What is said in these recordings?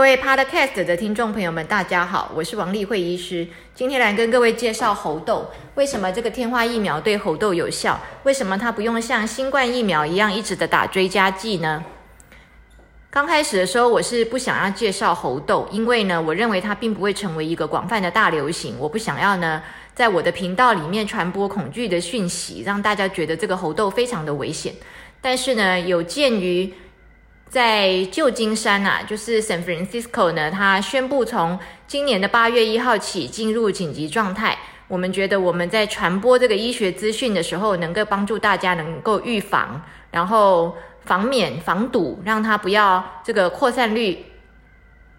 各位 Podcast 的听众朋友们，大家好，我是王丽慧医师。今天来跟各位介绍猴痘。为什么这个天花疫苗对猴痘有效？为什么它不用像新冠疫苗一样一直的打追加剂呢？刚开始的时候，我是不想要介绍猴痘，因为呢，我认为它并不会成为一个广泛的大流行。我不想要呢，在我的频道里面传播恐惧的讯息，让大家觉得这个猴痘非常的危险。但是呢，有鉴于在旧金山呐，就是 San Francisco 呢，它宣布从今年的八月一号起进入紧急状态。我们觉得我们在传播这个医学资讯的时候，能够帮助大家能够预防，然后防免、防堵，让它不要这个扩散率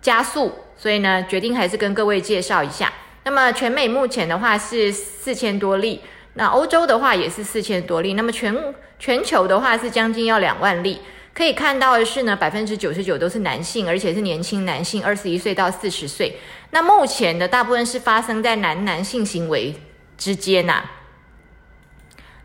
加速。所以呢，决定还是跟各位介绍一下。那么全美目前的话是四千多例，那欧洲的话也是四千多例，那么全全球的话是将近要两万例。可以看到的是呢，百分之九十九都是男性，而且是年轻男性，二十一岁到四十岁。那目前的大部分是发生在男男性行为之间呐。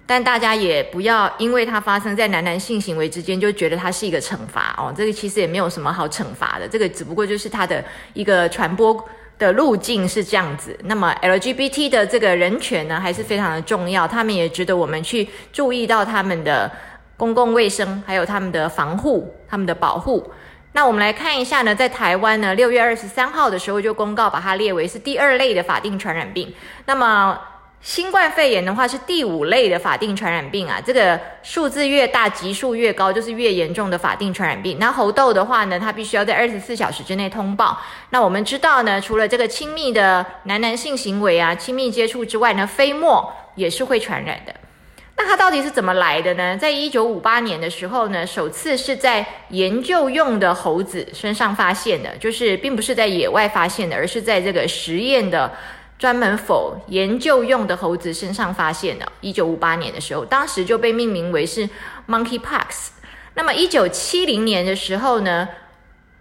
但大家也不要因为它发生在男男性行为之间，就觉得它是一个惩罚哦。这个其实也没有什么好惩罚的，这个只不过就是它的一个传播的路径是这样子。那么 LGBT 的这个人权呢，还是非常的重要，他们也值得我们去注意到他们的。公共卫生还有他们的防护、他们的保护。那我们来看一下呢，在台湾呢，六月二十三号的时候就公告把它列为是第二类的法定传染病。那么新冠肺炎的话是第五类的法定传染病啊，这个数字越大，级数越高，就是越严重的法定传染病。那猴痘的话呢，它必须要在二十四小时之内通报。那我们知道呢，除了这个亲密的男男性行为啊、亲密接触之外呢，飞沫也是会传染的。它到底是怎么来的呢？在一九五八年的时候呢，首次是在研究用的猴子身上发现的，就是并不是在野外发现的，而是在这个实验的专门否研究用的猴子身上发现的。一九五八年的时候，当时就被命名为是 Monkeypox。那么一九七零年的时候呢，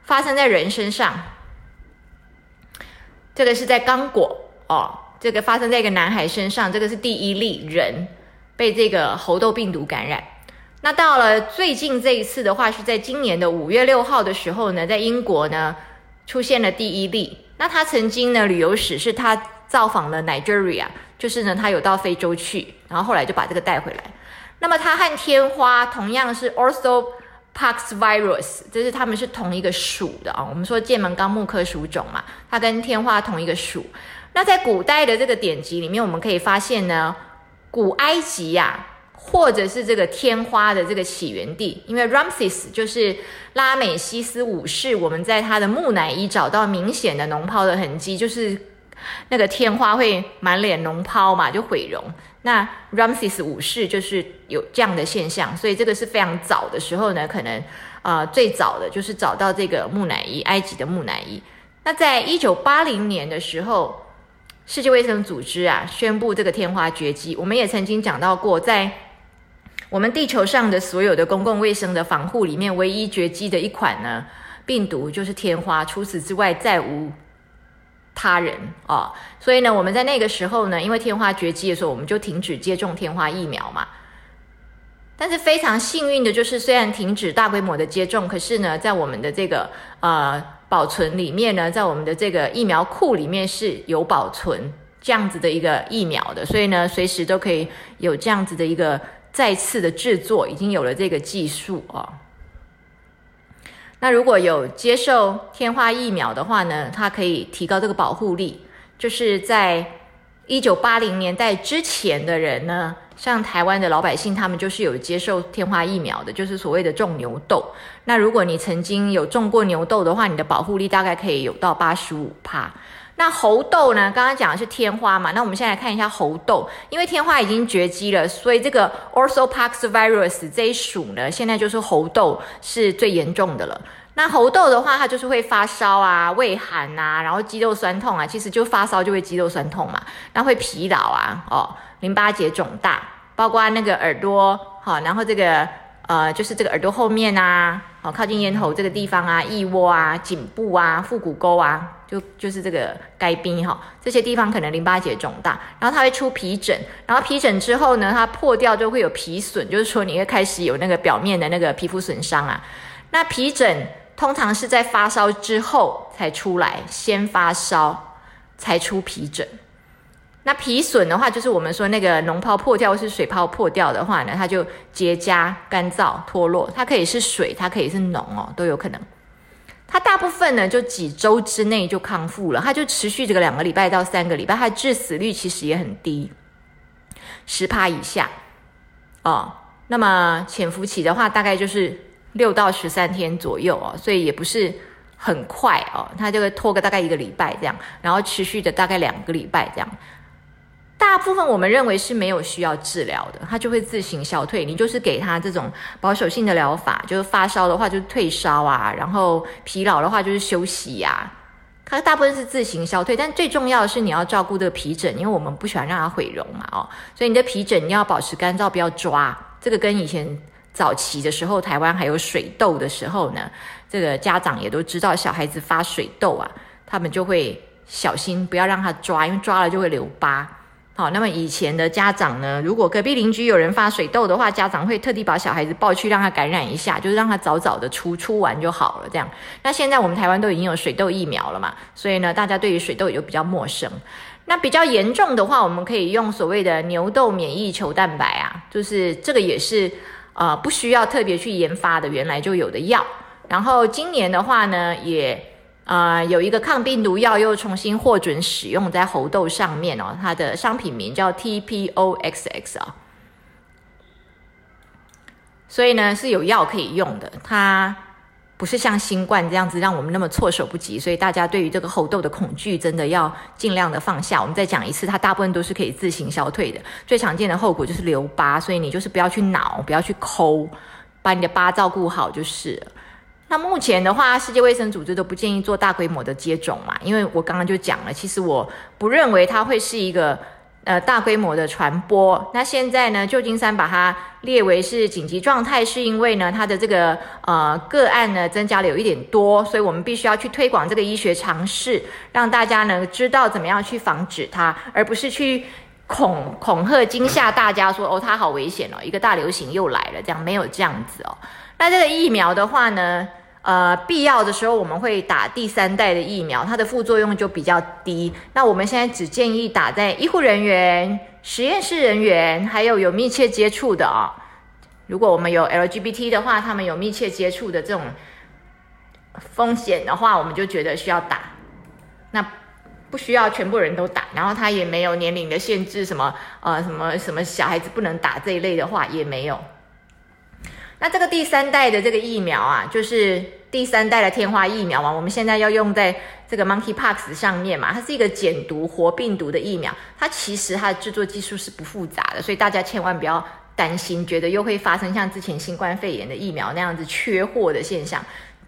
发生在人身上，这个是在刚果哦，这个发生在一个男孩身上，这个是第一例人。被这个猴痘病毒感染，那到了最近这一次的话，是在今年的五月六号的时候呢，在英国呢出现了第一例。那他曾经呢旅游史是他造访了 Nigeria，就是呢他有到非洲去，然后后来就把这个带回来。那么他和天花同样是 Orthopox virus，就是他们是同一个属的啊。我们说剑门纲目科属种嘛，它跟天花同一个属。那在古代的这个典籍里面，我们可以发现呢。古埃及呀，或者是这个天花的这个起源地，因为 Ramses 就是拉美西斯五世，我们在他的木乃伊找到明显的脓疱的痕迹，就是那个天花会满脸脓疱嘛，就毁容。那 Ramses 五世就是有这样的现象，所以这个是非常早的时候呢，可能啊最早的就是找到这个木乃伊，埃及的木乃伊。那在一九八零年的时候。世界卫生组织啊，宣布这个天花绝迹。我们也曾经讲到过，在我们地球上的所有的公共卫生的防护里面，唯一绝迹的一款呢病毒就是天花，除此之外再无他人啊。所以呢，我们在那个时候呢，因为天花绝迹的时候，我们就停止接种天花疫苗嘛。但是非常幸运的就是，虽然停止大规模的接种，可是呢，在我们的这个呃。保存里面呢，在我们的这个疫苗库里面是有保存这样子的一个疫苗的，所以呢，随时都可以有这样子的一个再次的制作，已经有了这个技术哦。那如果有接受天花疫苗的话呢，它可以提高这个保护力，就是在一九八零年代之前的人呢。像台湾的老百姓，他们就是有接受天花疫苗的，就是所谓的种牛痘。那如果你曾经有种过牛痘的话，你的保护力大概可以有到八十五帕。那猴痘呢？刚刚讲的是天花嘛？那我们现在来看一下猴痘，因为天花已经绝迹了，所以这个 Orthopox virus 这一属呢，现在就是猴痘是最严重的了。那猴痘的话，它就是会发烧啊、畏寒呐，然后肌肉酸痛啊，其实就发烧就会肌肉酸痛嘛，那会疲劳啊，哦。淋巴结肿大，包括那个耳朵，好，然后这个呃，就是这个耳朵后面啊，好，靠近咽喉这个地方啊，腋窝啊，颈部啊，腹股沟啊，就就是这个该冰哈，这些地方可能淋巴结肿大，然后它会出皮疹，然后皮疹之后呢，它破掉就会有皮损，就是说你会开始有那个表面的那个皮肤损伤啊。那皮疹通常是在发烧之后才出来，先发烧才出皮疹。那皮损的话，就是我们说那个脓泡破掉或是水泡破掉的话呢，它就结痂、干燥、脱落，它可以是水，它可以是脓哦，都有可能。它大部分呢，就几周之内就康复了，它就持续这个两个礼拜到三个礼拜，它致死率其实也很低，十帕以下哦。那么潜伏期的话，大概就是六到十三天左右哦，所以也不是很快哦，它就会拖个大概一个礼拜这样，然后持续的大概两个礼拜这样。大部分我们认为是没有需要治疗的，它就会自行消退。你就是给他这种保守性的疗法，就是发烧的话就是退烧啊，然后疲劳的话就是休息呀。它大部分是自行消退，但最重要的是你要照顾这个皮疹，因为我们不喜欢让它毁容嘛，哦，所以你的皮疹你要保持干燥，不要抓。这个跟以前早期的时候，台湾还有水痘的时候呢，这个家长也都知道，小孩子发水痘啊，他们就会小心不要让他抓，因为抓了就会留疤。好，那么以前的家长呢，如果隔壁邻居有人发水痘的话，家长会特地把小孩子抱去让他感染一下，就是让他早早的出出完就好了。这样，那现在我们台湾都已经有水痘疫苗了嘛，所以呢，大家对于水痘也就比较陌生。那比较严重的话，我们可以用所谓的牛痘免疫球蛋白啊，就是这个也是啊不需要特别去研发的，原来就有的药。然后今年的话呢，也。啊，有一个抗病毒药又重新获准使用在猴痘上面哦，它的商品名叫 TPOXX 啊，所以呢是有药可以用的，它不是像新冠这样子让我们那么措手不及，所以大家对于这个猴痘的恐惧真的要尽量的放下。我们再讲一次，它大部分都是可以自行消退的，最常见的后果就是留疤，所以你就是不要去挠，不要去抠，把你的疤照顾好就是。那目前的话，世界卫生组织都不建议做大规模的接种嘛，因为我刚刚就讲了，其实我不认为它会是一个 呃大规模的传播。那现在呢，旧金山把它列为是紧急状态，是因为呢它的这个呃个案呢增加了有一点多，所以我们必须要去推广这个医学常识，让大家呢知道怎么样去防止它，而不是去恐恐吓惊吓大家说哦它好危险哦，一个大流行又来了，这样没有这样子哦。那这个疫苗的话呢，呃，必要的时候我们会打第三代的疫苗，它的副作用就比较低。那我们现在只建议打在医护人员、实验室人员，还有有密切接触的啊。如果我们有 LGBT 的话，他们有密切接触的这种风险的话，我们就觉得需要打。那不需要全部人都打，然后他也没有年龄的限制，什么呃什么什么小孩子不能打这一类的话也没有。那这个第三代的这个疫苗啊，就是第三代的天花疫苗嘛，我们现在要用在这个 Monkeypox 上面嘛，它是一个减毒活病毒的疫苗，它其实它的制作技术是不复杂的，所以大家千万不要担心，觉得又会发生像之前新冠肺炎的疫苗那样子缺货的现象。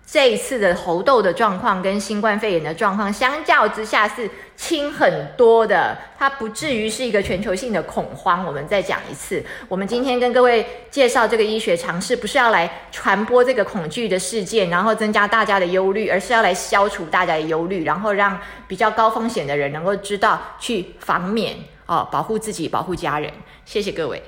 这一次的猴痘的状况跟新冠肺炎的状况相较之下是轻很多的，它不至于是一个全球性的恐慌。我们再讲一次，我们今天跟各位介绍这个医学常识，不是要来传播这个恐惧的事件，然后增加大家的忧虑，而是要来消除大家的忧虑，然后让比较高风险的人能够知道去防免哦，保护自己，保护家人。谢谢各位。